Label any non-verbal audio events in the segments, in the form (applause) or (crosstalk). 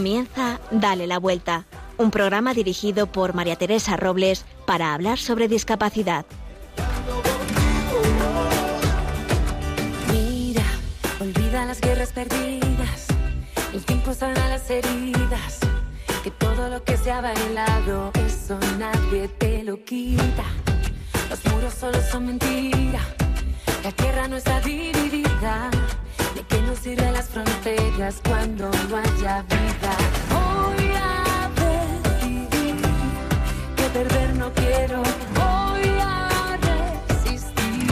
Comienza Dale la Vuelta, un programa dirigido por María Teresa Robles para hablar sobre discapacidad. Mira, olvida las guerras perdidas, el tiempo sana las heridas, que todo lo que se ha bailado, eso nadie te lo quita. Los muros solo son mentira, la tierra no está dividida. ¿De qué nos sirven las fronteras cuando no haya vida? Voy a decidir que perder no quiero. Voy a resistir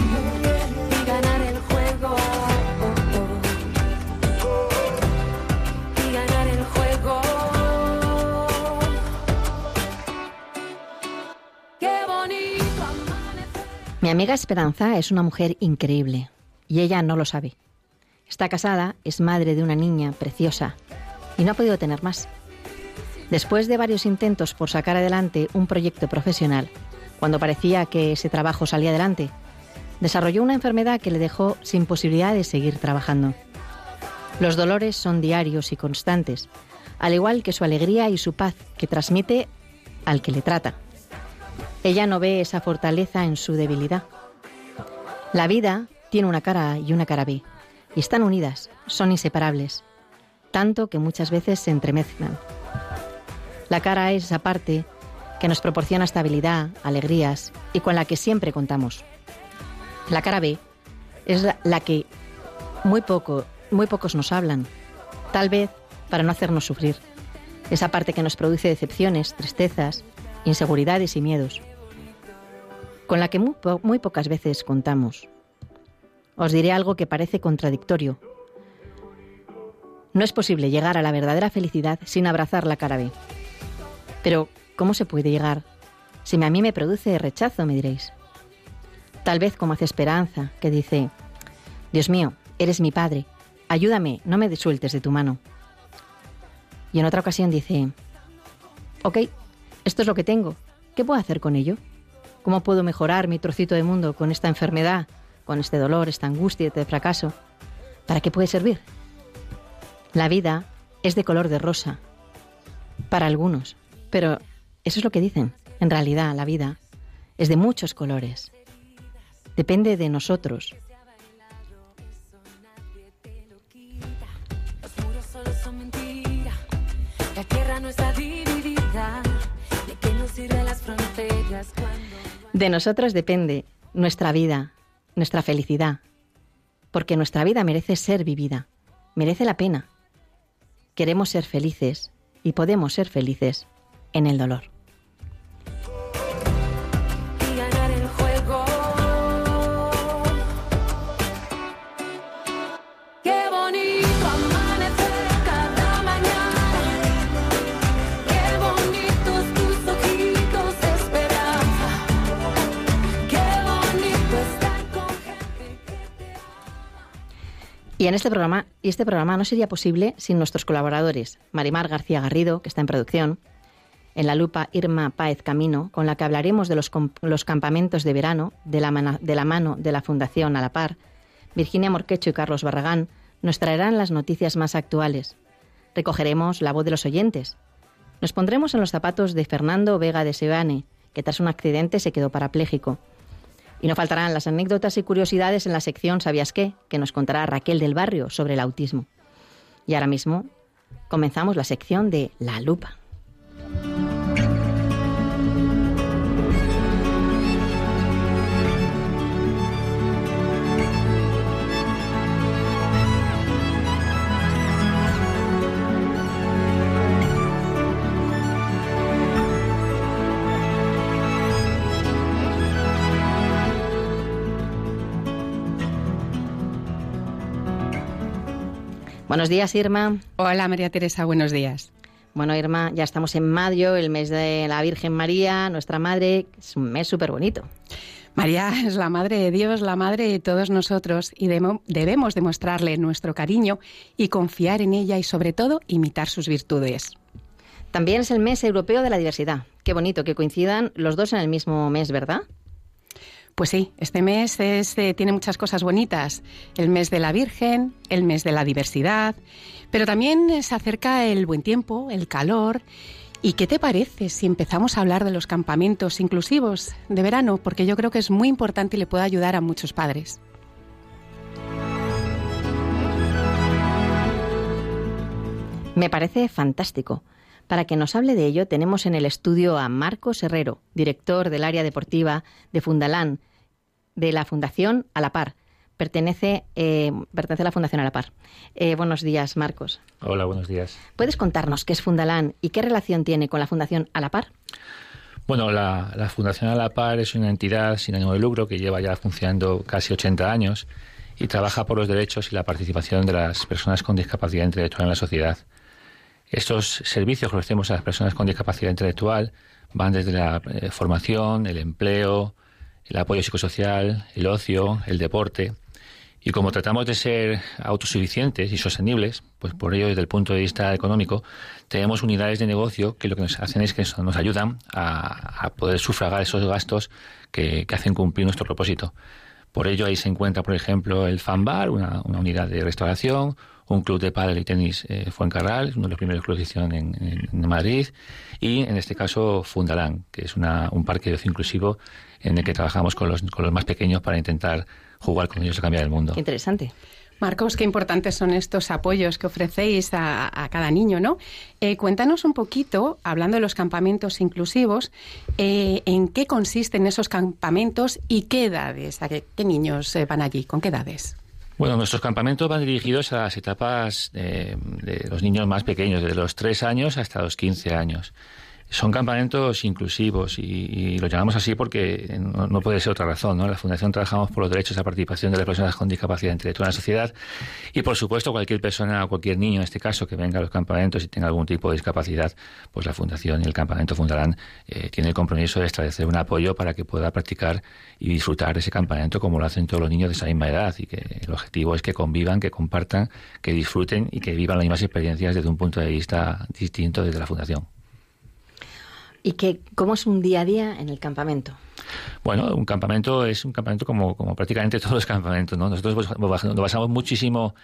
y ganar el juego. Y ganar el juego. Qué bonito amanecer. Mi amiga Esperanza es una mujer increíble y ella no lo sabe. Está casada, es madre de una niña preciosa y no ha podido tener más. Después de varios intentos por sacar adelante un proyecto profesional, cuando parecía que ese trabajo salía adelante, desarrolló una enfermedad que le dejó sin posibilidad de seguir trabajando. Los dolores son diarios y constantes, al igual que su alegría y su paz que transmite al que le trata. Ella no ve esa fortaleza en su debilidad. La vida tiene una cara y una cara B, y están unidas, son inseparables, tanto que muchas veces se entremezclan. La cara es esa parte que nos proporciona estabilidad, alegrías y con la que siempre contamos. La cara B es la- que muy poco, muy pocos nos hablan, tal vez para no hacernos sufrir. Esa parte que nos produce decepciones, tristezas, inseguridades y miedos, con la que muy pocas veces contamos. Os diré algo que parece contradictorio. No es posible llegar a la verdadera felicidad sin abrazar la cara B. Pero, ¿cómo se puede llegar si a mí me produce rechazo, me diréis? Tal vez como hace Esperanza, que dice, Dios mío, eres mi padre, ayúdame, no me sueltes de tu mano. Y en otra ocasión dice, ok, esto es lo que tengo, ¿qué puedo hacer con ello? ¿Cómo puedo mejorar mi trocito de mundo con esta enfermedad, con este dolor, esta angustia, este fracaso? ¿Para qué puede servir? La vida es de color de rosa, para algunos, pero eso es lo que dicen. En realidad, la vida es de muchos colores. Depende de nosotros. Los muros solo son mentira. La tierra no está dividida. ¿De qué nos sirven las fronteras cuando De nosotros depende nuestra vida, nuestra felicidad, porque nuestra vida merece ser vivida, merece la pena. Queremos ser felices y podemos ser felices en el dolor. Y en este programa, y este programa no sería posible sin nuestros colaboradores, Marimar García Garrido, que está en producción, en la lupa Irma Páez Camino, con la que hablaremos de los, campamentos de verano de la, mano de la Fundación A la Par, Virginia Morquecho y Carlos Barragán nos traerán las noticias más actuales. Recogeremos la voz de los oyentes. Nos pondremos en los zapatos de Fernando Vega de Seoane, que tras un accidente se quedó parapléjico. Y no faltarán las anécdotas y curiosidades en la sección ¿Sabías qué? que nos contará Raquel del Barrio sobre el autismo. Y ahora mismo comenzamos la sección de La Lupa. Buenos días, Irma. Hola María Teresa, buenos días. Bueno, Irma, ya estamos en mayo, el mes de la Virgen María, nuestra madre. Es un mes súper bonito. María es la Madre de Dios, la Madre de todos nosotros y debemos demostrarle nuestro cariño y confiar en ella y sobre todo imitar sus virtudes. También es el mes europeo de la diversidad. Qué bonito que coincidan los dos en el mismo mes, ¿verdad? Pues sí, este mes es, tiene muchas cosas bonitas. El mes de la Virgen, el mes de la diversidad, pero también se acerca el buen tiempo, el calor. ¿Y qué te parece si empezamos a hablar de los campamentos inclusivos de verano? Porque yo creo que es muy importante y le puede ayudar a muchos padres. Me parece fantástico. Para que nos hable de ello, tenemos en el estudio a Marcos Herrero, director del área deportiva de Fundalán, de la Fundación A la Par. Pertenece, eh, pertenece a la Fundación A la Par. Eh, buenos días, Marcos. Hola, buenos días. ¿Puedes contarnos qué es Fundalán y qué relación tiene con la Fundación A la Par? Bueno, la, la Fundación A la Par es una entidad sin ánimo de lucro que lleva ya funcionando casi 80 años y trabaja por los derechos y la participación de las personas con discapacidad intelectual en la sociedad. Estos servicios que ofrecemos a las personas con discapacidad intelectual van desde la eh, formación, el empleo, el apoyo psicosocial, el ocio, el deporte. Y como tratamos de ser autosuficientes y sostenibles, pues por ello desde el punto de vista económico, tenemos unidades de negocio que lo que nos hacen es que nos ayudan a, poder sufragar esos gastos que, hacen cumplir nuestro propósito. Por ello ahí se encuentra, por ejemplo, el Fan Bar, una, unidad de restauración, un club de pádel y tenis eh, Fuencarral, uno de los primeros clubes que hicieron en, Madrid, y en este caso Fundalán, que es un parque de ocio inclusivo en el que trabajamos con los, con los más pequeños para intentar jugar con ellos a cambiar el mundo. Qué interesante. Marcos, qué importantes son estos apoyos que ofrecéis a, cada niño, ¿no? Eh, cuéntanos un poquito, hablando de los campamentos inclusivos, eh, en qué consisten esos campamentos y qué edades, a qué, niños eh, van allí, con qué edades. Bueno, nuestros campamentos van dirigidos a las etapas de, los niños más pequeños, desde los 3 años hasta los 15 años. Son campamentos inclusivos y, lo llamamos así porque no, puede ser otra razón. ¿no? La Fundación trabajamos por los derechos de participación de las personas con discapacidad intelectual en la sociedad y, por supuesto, cualquier persona o cualquier niño, en este caso, que venga a los campamentos y tenga algún tipo de discapacidad, pues la Fundación y el campamento Fundarán eh, tiene el compromiso de establecer un apoyo para que pueda practicar y disfrutar ese campamento como lo hacen todos los niños de esa misma edad y que el objetivo es que convivan, que compartan, que disfruten y que vivan las mismas experiencias desde un punto de vista distinto desde la Fundación. ¿Y que, cómo es un día a día en el campamento? Bueno, un campamento es un campamento como, como prácticamente (laughs) todos los campamentos, ¿no? Nosotros nos basamos muchísimo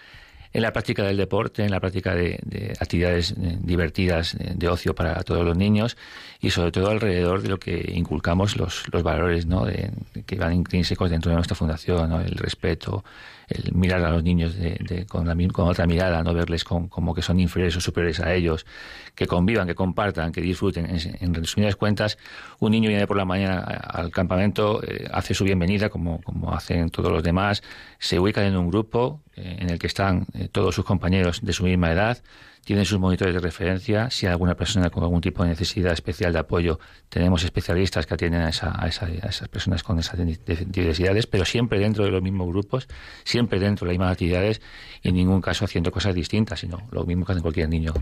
en la práctica del deporte, en la práctica de, actividades eh, divertidas eh, de ocio para todos los niños y sobre todo alrededor de lo que inculcamos los, los valores ¿no? que van intrínsecos dentro de nuestra fundación, el respeto, el mirar a los niños de, con, con, otra mirada, no verles como que son inferiores o superiores a ellos, que convivan, que compartan, que disfruten. En, resumidas cuentas, un niño viene por la mañana al campamento, eh, hace su bienvenida como, como hacen todos los demás, se ubica en un grupo eh, en el que están eh, todos sus compañeros de su misma edad, tienen sus monitores de referencia. Si hay alguna persona con algún tipo de necesidad especial de apoyo, tenemos especialistas que atienden a, esas personas con esas diversidades, pero siempre dentro de los mismos grupos, siempre dentro de las mismas actividades y en ningún caso haciendo cosas distintas, sino lo mismo que hace cualquier niño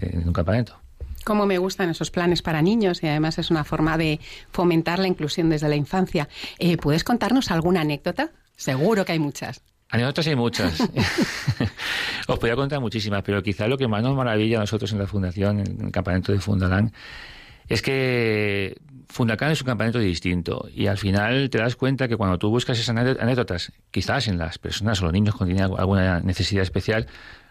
en un campamento. Cómo me gustan esos planes para niños y además es una forma de fomentar la inclusión desde la infancia. Eh, ¿Puedes contarnos alguna anécdota? Seguro que hay muchas. Anécdotas hay muchas. (laughs) Os podría contar muchísimas, pero quizá lo que más nos maravilla a nosotros en la Fundación, en el campamento de Fundalán, es que Fundacán es un campamento distinto y al final te das cuenta que cuando tú buscas esas anécdotas, quizás en las personas o los niños que tienen alguna necesidad especial,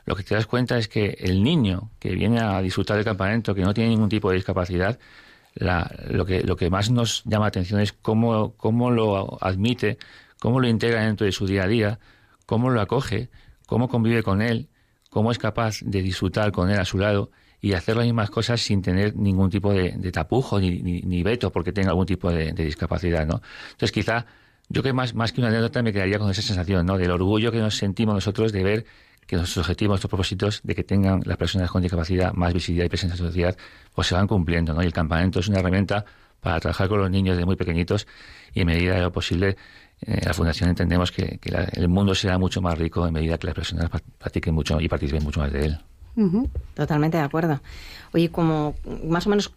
lo que te das cuenta es que el niño que viene a disfrutar del campamento, que no tiene ningún tipo de discapacidad, lo, que, lo que más nos llama la atención es cómo, cómo lo admite, cómo lo integra dentro de su día a día, cómo lo acoge, cómo convive con él, cómo es capaz de disfrutar con él a su lado y hacer las mismas cosas sin tener ningún tipo de, tapujo ni, veto porque tenga algún tipo de, discapacidad, ¿no? Entonces quizá yo que más, más que una anécdota me quedaría con esa sensación, ¿no? Del orgullo que nos sentimos nosotros de ver que nuestros objetivos, nuestros propósitos de que tengan las personas con discapacidad más visibilidad y presencia en la sociedad, pues se van cumpliendo, ¿no? Y el campamento es una herramienta para trabajar con los niños de muy pequeñitos y en medida de lo posible en eh, la Fundación entendemos que, el mundo será mucho más rico en medida que las personas practiquen mucho y participen mucho más de él. Totalmente de acuerdo. Oye, como más o menos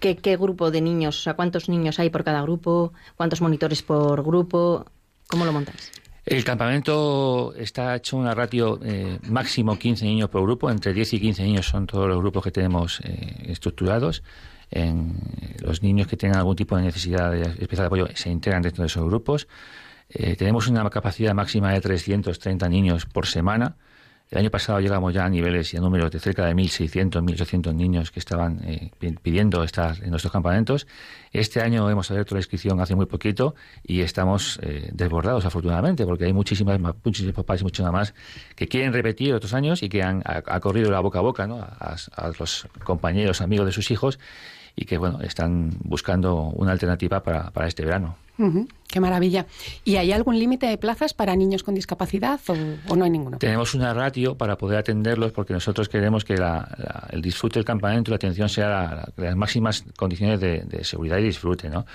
¿qué, qué grupo de niños, o sea, cuántos niños hay por cada grupo, cuántos monitores por grupo, ¿cómo lo montas? El campamento está hecho una ratio eh, máximo 15 niños por grupo, entre 10 y 15 niños son todos los grupos que tenemos eh, estructurados. En los niños que tengan algún tipo de necesidad de especial de apoyo se integran dentro de esos grupos. Eh, tenemos una capacidad máxima de 330 niños por semana el año pasado llegamos ya a niveles y a números de cerca de 1.600, 1.800 niños que estaban eh, pidiendo estar en nuestros campamentos. Este año hemos abierto la inscripción hace muy poquito y estamos eh, desbordados, afortunadamente, porque hay muchísimas, muchísimos papás y muchos más que quieren repetir otros años y que han ha, corrido la boca a boca a, a los compañeros, amigos de sus hijos y que bueno están buscando una alternativa para, para este verano. qué maravilla. ¿Y hay algún límite de plazas para niños con discapacidad o, no hay ninguno? Tenemos una ratio para poder atenderlos porque nosotros queremos que el disfrute del campamento y la atención sea las máximas condiciones de, seguridad y disfrute, ¿no?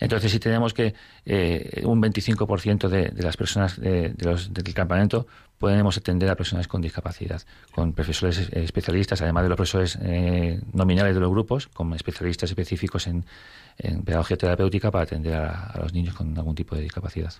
Entonces, si tenemos que eh, un 25% de, de, las personas de, los, del campamento podemos atender a personas con discapacidad, con profesores especialistas, además de los profesores eh, nominales de los grupos, con especialistas específicos en, pedagogía terapéutica para atender a, los niños con algún tipo de discapacidad.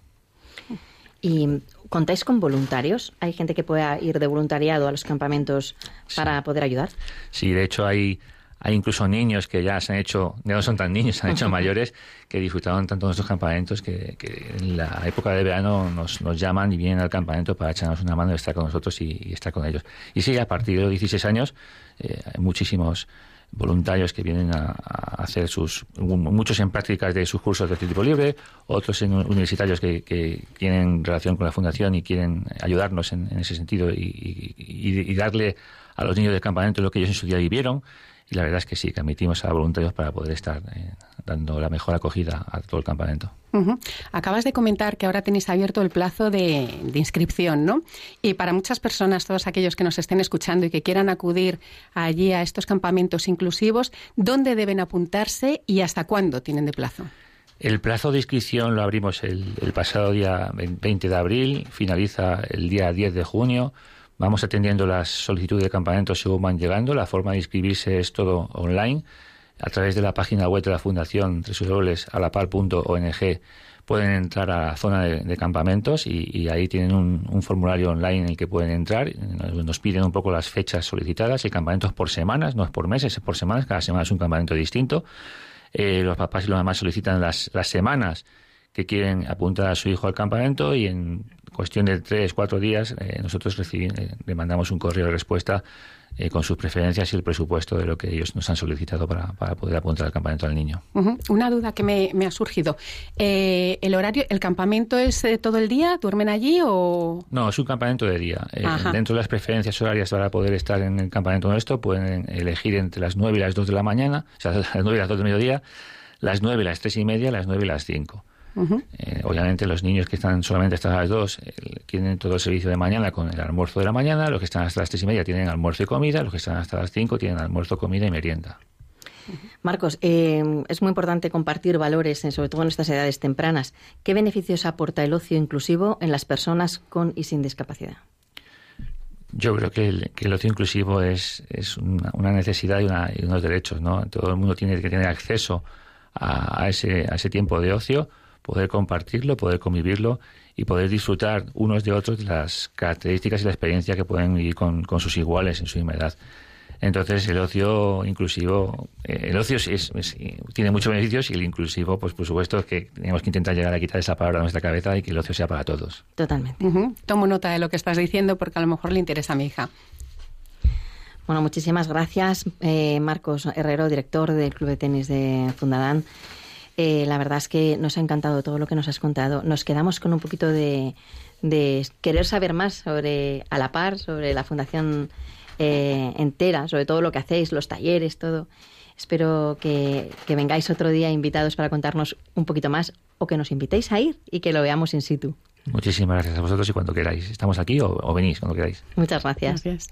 ¿Y contáis con voluntarios? ¿Hay gente que pueda ir de voluntariado a los campamentos para poder ayudar? Sí, de hecho hay hay incluso niños que ya se han hecho, ya no son tan niños, se han hecho (laughs) mayores, que disfrutaron tanto de nuestros campamentos que, en la época de verano nos, nos, llaman y vienen al campamento para echarnos una mano y estar con nosotros y, estar con ellos. Y sí, a partir de los 16 años eh, hay muchísimos voluntarios que vienen a, hacer sus, muchos en prácticas de sus cursos de tipo libre, otros en universitarios que, que, tienen relación con la fundación y quieren ayudarnos en, ese sentido y, y darle a los niños del campamento lo que ellos en su día vivieron y la verdad es que sí, que admitimos a voluntarios para poder estar eh, dando la mejor acogida a todo el campamento. Acabas de comentar que ahora tenéis abierto el plazo de, inscripción, ¿no? Y para muchas personas, todos aquellos que nos estén escuchando y que quieran acudir allí a estos campamentos inclusivos, ¿dónde deben apuntarse y hasta cuándo tienen de plazo? El plazo de inscripción lo abrimos el, el pasado día 20 de abril, finaliza el día 10 de junio. Vamos atendiendo las solicitudes de campamento según van llegando. La forma de inscribirse es todo online. A través de la página web de la Fundación www.alapar.ong pueden entrar a la zona de, campamentos y, ahí tienen un, formulario online en el que pueden entrar. Nos piden un poco las fechas solicitadas. El campamento es por semanas, no es por meses, es por semanas. Cada semana es un campamento distinto. Eh, los papás y los mamás solicitan las, las semanas que quieren apuntar a su hijo al campamento y en cuestión de tres, cuatro días, eh, nosotros recibimos, eh, le mandamos un correo de respuesta eh, con sus preferencias y el presupuesto de lo que ellos nos han solicitado para, para poder apuntar al campamento al niño. Una duda que me, ha surgido. ¿El horario, el campamento es todo el día? ¿Duermen allí o...? No, es un campamento de día. dentro de las preferencias horarias para poder estar en el campamento nuestro, pueden elegir entre las nueve y las dos de la mañana, o sea, (laughs) las nueve y las dos del mediodía, las nueve y las tres y media, las nueve y las Eh, obviamente los niños que están solamente hasta las dos tienen todo el servicio de mañana con el almuerzo de la mañana, los que están hasta las tres y media tienen almuerzo y comida, los que están hasta las cinco tienen almuerzo, comida y merienda. Marcos, eh, es muy importante compartir valores, sobre todo en estas edades tempranas. ¿Qué beneficios aporta el ocio inclusivo en las personas con y sin discapacidad? Yo creo que el, ocio inclusivo es, una, necesidad y, unos derechos. ¿no? Todo el mundo tiene que tener acceso a, ese, a ese tiempo de ocio poder compartirlo, poder convivirlo y poder disfrutar unos de otros de las características y la experiencia que pueden vivir con, sus iguales en su misma edad. Entonces, el ocio inclusivo, eh, el ocio es, tiene muchos beneficios y el inclusivo, pues por supuesto, es que tenemos que intentar llegar a quitar esa palabra de nuestra cabeza y que el ocio sea para todos. Totalmente. Tomo nota de lo que estás diciendo porque a lo mejor le interesa a mi hija. Bueno, muchísimas gracias, eh, Marcos Herrero, director del Club de Tenis de Fundadán. Eh, la verdad es que nos ha encantado todo lo que nos has contado. Nos quedamos con un poquito de, querer saber más sobre A la Par, sobre la Fundación eh, entera, sobre todo lo que hacéis, los talleres, todo. Espero que, vengáis otro día invitados para contarnos un poquito más o que nos invitéis a ir y que lo veamos in situ. Muchísimas gracias a vosotros y cuando queráis. Estamos aquí o, o venís cuando queráis. Muchas gracias. gracias.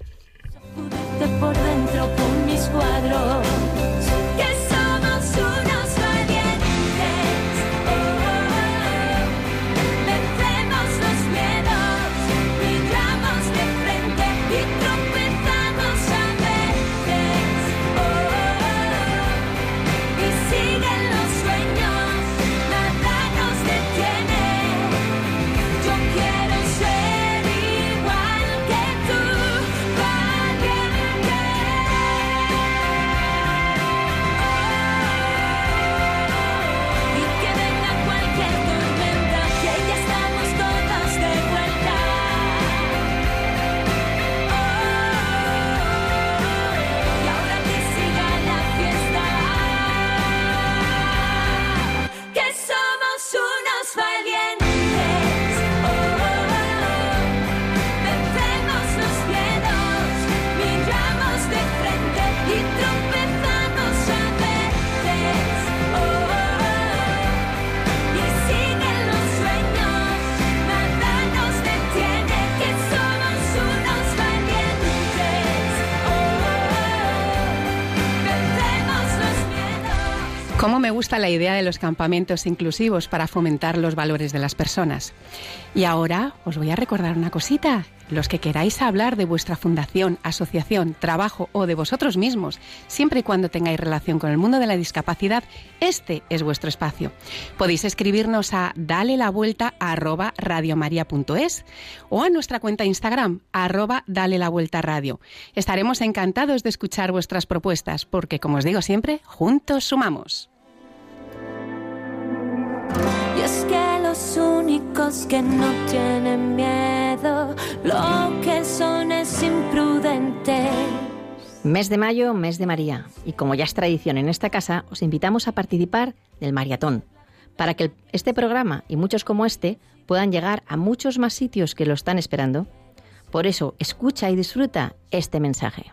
Me gusta la idea de los campamentos inclusivos para fomentar los valores de las personas. Y ahora os voy a recordar una cosita. Los que queráis hablar de vuestra fundación, asociación, trabajo o de vosotros mismos, siempre y cuando tengáis relación con el mundo de la discapacidad, este es vuestro espacio. Podéis escribirnos a dale la vuelta a radiomaria.es o a nuestra cuenta Instagram arroba dale la vuelta radio. Estaremos encantados de escuchar vuestras propuestas porque, como os digo siempre, juntos sumamos. Y es que los únicos que no tienen miedo, lo que son es imprudentes. Mes de mayo, mes de María. Y como ya es tradición en esta casa, os invitamos a participar del maratón, para que este programa y muchos como este puedan llegar a muchos más sitios que lo están esperando. Por eso, escucha y disfruta este mensaje.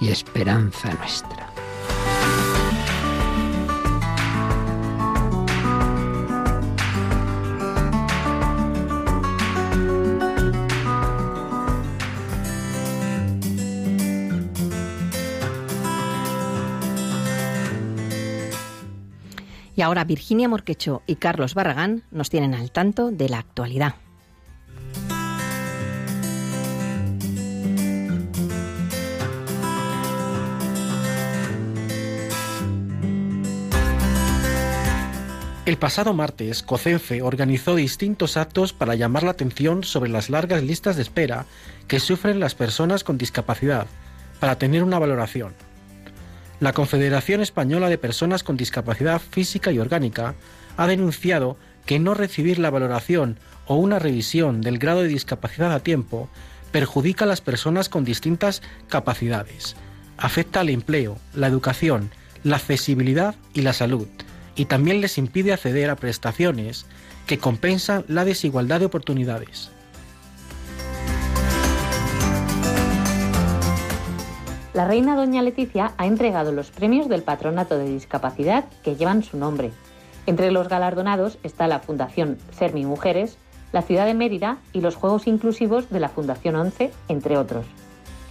y esperanza nuestra. Y ahora Virginia Morquecho y Carlos Barragán nos tienen al tanto de la actualidad. El pasado martes, COCENFE organizó distintos actos para llamar la atención sobre las largas listas de espera que sufren las personas con discapacidad, para tener una valoración. La Confederación Española de Personas con Discapacidad Física y Orgánica ha denunciado que no recibir la valoración o una revisión del grado de discapacidad a tiempo perjudica a las personas con distintas capacidades, afecta al empleo, la educación, la accesibilidad y la salud, y también les impide acceder a prestaciones que compensan la desigualdad de oportunidades. La reina doña Leticia ha entregado los premios del Patronato de Discapacidad que llevan su nombre. Entre los galardonados está la Fundación Sermi Mujeres, la ciudad de Mérida y los Juegos Inclusivos de la Fundación 11, entre otros.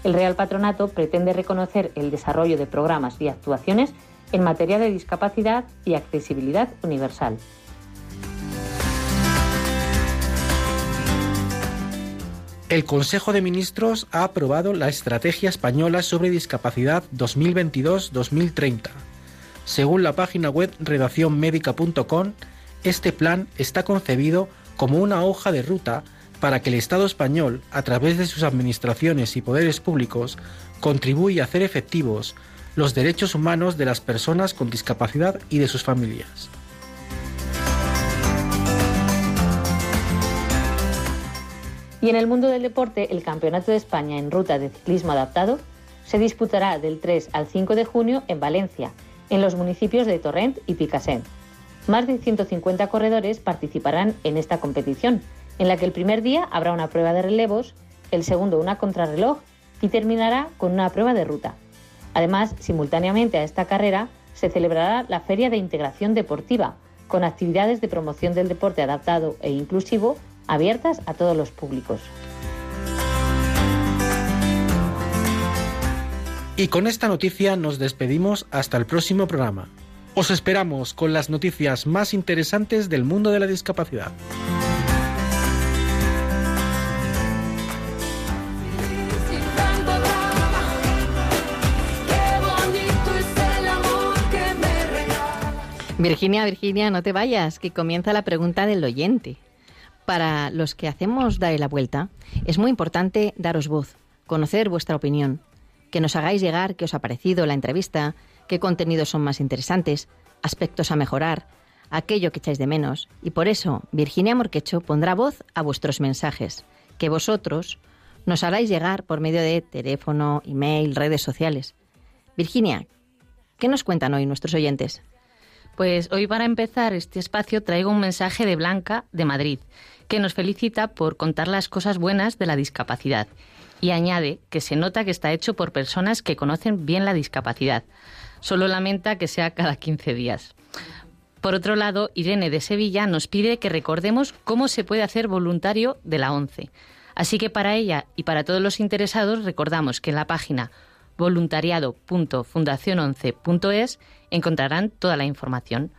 El Real Patronato pretende reconocer el desarrollo de programas y actuaciones en materia de discapacidad y accesibilidad universal. El Consejo de Ministros ha aprobado la Estrategia Española sobre Discapacidad 2022-2030. Según la página web redaccionmedica.com, este plan está concebido como una hoja de ruta para que el Estado español, a través de sus administraciones y poderes públicos, contribuya a hacer efectivos los derechos humanos de las personas con discapacidad y de sus familias. Y en el mundo del deporte, el Campeonato de España en ruta de ciclismo adaptado se disputará del 3 al 5 de junio en Valencia, en los municipios de Torrent y Picassent. Más de 150 corredores participarán en esta competición, en la que el primer día habrá una prueba de relevos, el segundo una contrarreloj y terminará con una prueba de ruta. Además, simultáneamente a esta carrera, se celebrará la Feria de Integración Deportiva, con actividades de promoción del deporte adaptado e inclusivo abiertas a todos los públicos. Y con esta noticia nos despedimos hasta el próximo programa. Os esperamos con las noticias más interesantes del mundo de la discapacidad. Virginia, Virginia, no te vayas, que comienza la pregunta del oyente. Para los que hacemos Darle la Vuelta, es muy importante daros voz, conocer vuestra opinión, que nos hagáis llegar qué os ha parecido la entrevista, qué contenidos son más interesantes, aspectos a mejorar, aquello que echáis de menos. Y por eso, Virginia Morquecho pondrá voz a vuestros mensajes, que vosotros nos haráis llegar por medio de teléfono, email, redes sociales. Virginia, ¿qué nos cuentan hoy nuestros oyentes? Pues hoy para empezar este espacio traigo un mensaje de Blanca de Madrid, que nos felicita por contar las cosas buenas de la discapacidad y añade que se nota que está hecho por personas que conocen bien la discapacidad. Solo lamenta que sea cada 15 días. Por otro lado, Irene de Sevilla nos pide que recordemos cómo se puede hacer voluntario de la ONCE. Así que para ella y para todos los interesados recordamos que en la página voluntariado.fundaciononce.es encontrarán toda la información.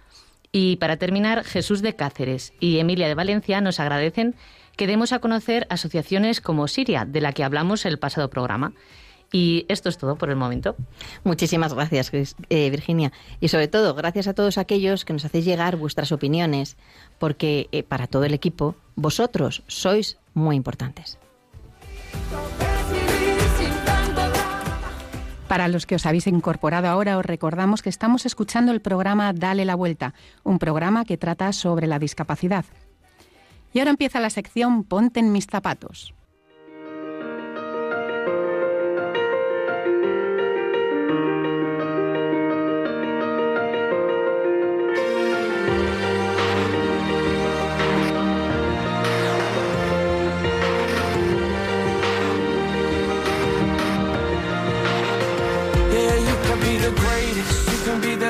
Y para terminar, Jesús de Cáceres y Emilia de Valencia nos agradecen que demos a conocer asociaciones como Siria, de la que hablamos el pasado programa. Y esto es todo por el momento. Muchísimas gracias, eh, Virginia. Y sobre todo, gracias a todos aquellos que nos hacéis llegar vuestras opiniones, porque eh, para todo el equipo, vosotros sois muy importantes. Para los que os habéis incorporado ahora, os recordamos que estamos escuchando el programa Dale la Vuelta, un programa que trata sobre la discapacidad. Y ahora empieza la sección Ponte en mis zapatos.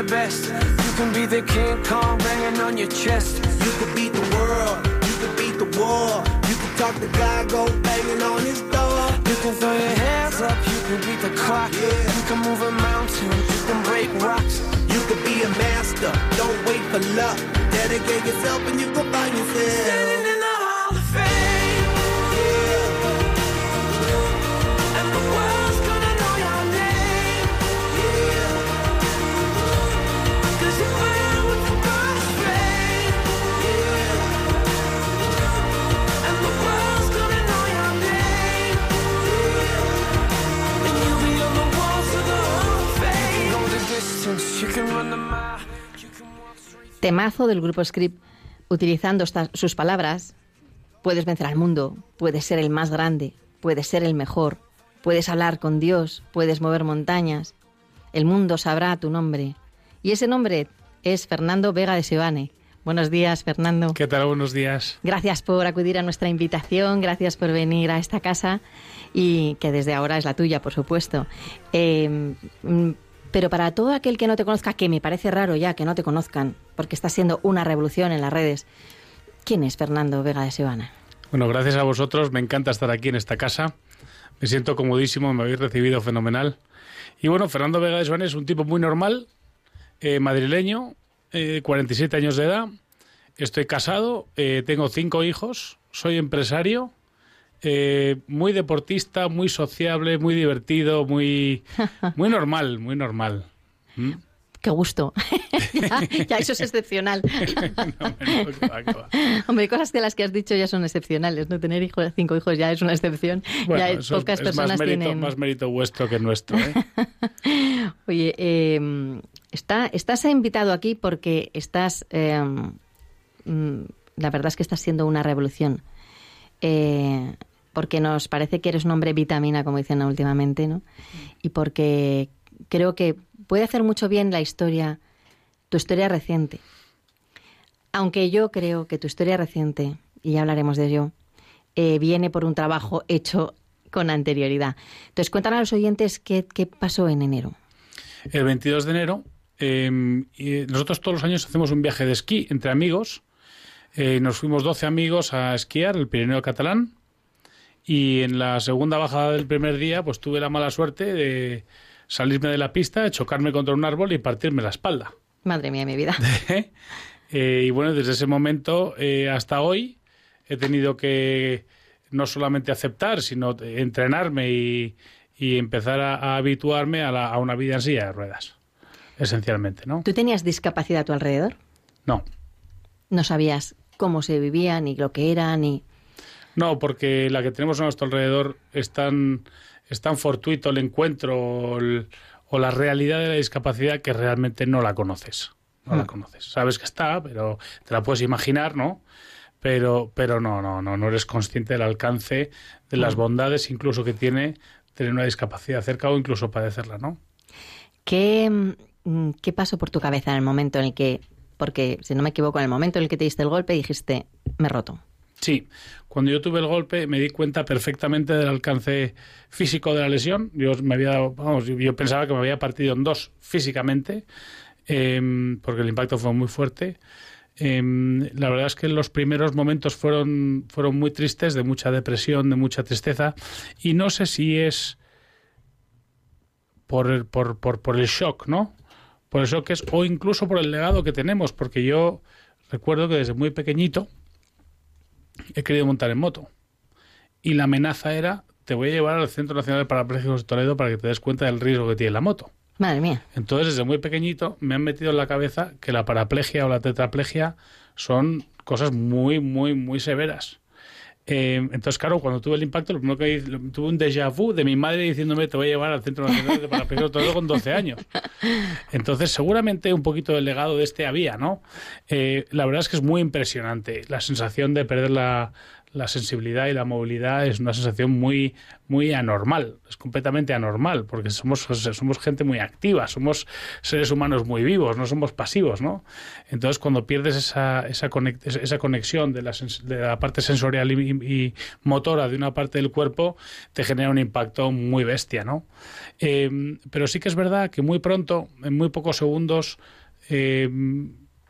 Best. You can be the King Kong banging on your chest. You could beat the world. You could beat the war. You can talk the guy, go banging on his door. You can throw your hands up. You can beat the clock. Yeah. You can move a mountain. You can break rocks. You could be a master. Don't wait for luck. Dedicate yourself and you can find yourself. Temazo del grupo Script, utilizando sus palabras, puedes vencer al mundo, puedes ser el más grande, puedes ser el mejor, puedes hablar con Dios, puedes mover montañas, el mundo sabrá tu nombre. Y ese nombre es Fernando Vega de Sebane. Buenos días, Fernando. ¿Qué tal? Buenos días. Gracias por acudir a nuestra invitación, gracias por venir a esta casa y que desde ahora es la tuya, por supuesto. Eh, pero para todo aquel que no te conozca, que me parece raro ya que no te conozcan, porque está siendo una revolución en las redes, ¿quién es Fernando Vega de Sebana? Bueno, gracias a vosotros, me encanta estar aquí en esta casa. Me siento comodísimo, me habéis recibido fenomenal. Y bueno, Fernando Vega de Sebana es un tipo muy normal, eh, madrileño, 47 eh, años de edad. Estoy casado, eh, tengo cinco hijos, soy empresario eh, muy deportista, muy sociable, muy divertido, muy, (laughs) muy normal, muy normal. ¿Mm? Qué gusto. (laughs) ya, eso es excepcional. (laughs) Hombre, cosas que las que has dicho ya son excepcionales. No tener hijos, cinco hijos ya es una excepción. ya pocas personas más mérito, tienen. Más mérito vuestro que nuestro. ¿eh? Oye, em, está, estás invitado aquí porque estás. Em, mm, la verdad es que estás siendo una revolución. Eh, porque nos parece que eres un hombre vitamina, como dicen últimamente, ¿no? Y porque creo que puede hacer mucho bien la historia, tu historia reciente. Aunque yo creo que tu historia reciente, y ya hablaremos de ello, eh, viene por un trabajo hecho con anterioridad. Entonces, cuéntanos a los oyentes qué, qué pasó en enero. El 22 de enero, eh, y nosotros todos los años hacemos un viaje de esquí entre amigos. Eh, nos fuimos 12 amigos a esquiar el Pirineo catalán. Y en la segunda bajada del primer día, pues tuve la mala suerte de salirme de la pista, chocarme contra un árbol y partirme la espalda. Madre mía, mi vida. (laughs) Eh, y bueno, desde ese momento eh, hasta hoy he tenido que no solamente aceptar, sino entrenarme y, y empezar a, a habituarme a, la- a una vida en silla de ruedas, esencialmente, ¿no? ¿Tú tenías discapacidad a tu alrededor? No, No sabías cómo se vivía, ni lo que era, ni... no, porque la que tenemos a nuestro alrededor es tan, es tan fortuito el encuentro o, el- o la realidad de la discapacidad que realmente no la conoces. No la Mm. conoces. Sabes que está, pero te la puedes imaginar, ¿no? Pero, pero no, no, no, no eres consciente del alcance, de las Mm. bondades incluso que tiene tener una discapacidad cerca o incluso padecerla, ¿no? ¿Qué, mm, ¿Qué pasó por tu cabeza en el momento en el que, porque si no me equivoco, en el momento en el que te diste el golpe dijiste, me roto? Sí, cuando yo tuve el golpe me di cuenta perfectamente del alcance físico de la lesión. Yo me había, vamos, yo- pensaba que me había partido en dos físicamente, em, porque el impacto fue muy fuerte. Em, la verdad es que los primeros momentos fueron, fueron muy tristes, de mucha depresión, de mucha tristeza, y no sé si es por el, por, por, por el shock, ¿no? Por el shock que es, o incluso por el legado que tenemos, porque yo recuerdo que desde muy pequeñito he querido montar en moto. Y la amenaza era, te voy a llevar al Centro Nacional de Parapléjicos de Toledo para que te des cuenta del riesgo que tiene la moto. Madre mía. Entonces, desde muy pequeñito me han metido en la cabeza que la paraplegia o la tetraplegia son cosas muy, muy, muy severas. Eh, entonces, claro, cuando tuve el impacto, lo primero que hice, lo- tuve un déjà vu de mi madre diciéndome te voy a llevar al Centro Nacional de Parapléjicos (laughs) de Toledo con 12 años. Entonces, seguramente un poquito del legado de este había, ¿no? Eh, la verdad es que es muy impresionante. La sensación de perder la, la sensibilidad y la movilidad es una sensación muy, muy anormal. Es completamente anormal, porque somos, somos gente muy activa, somos seres humanos muy vivos, no somos pasivos, ¿no? Entonces, cuando pierdes esa, esa, conexión de la, de la parte sensorial y, y motora de una parte del cuerpo, te genera un impacto muy bestia, ¿no? Eh, pero sí que es verdad que muy pronto, en muy pocos segundos, eh,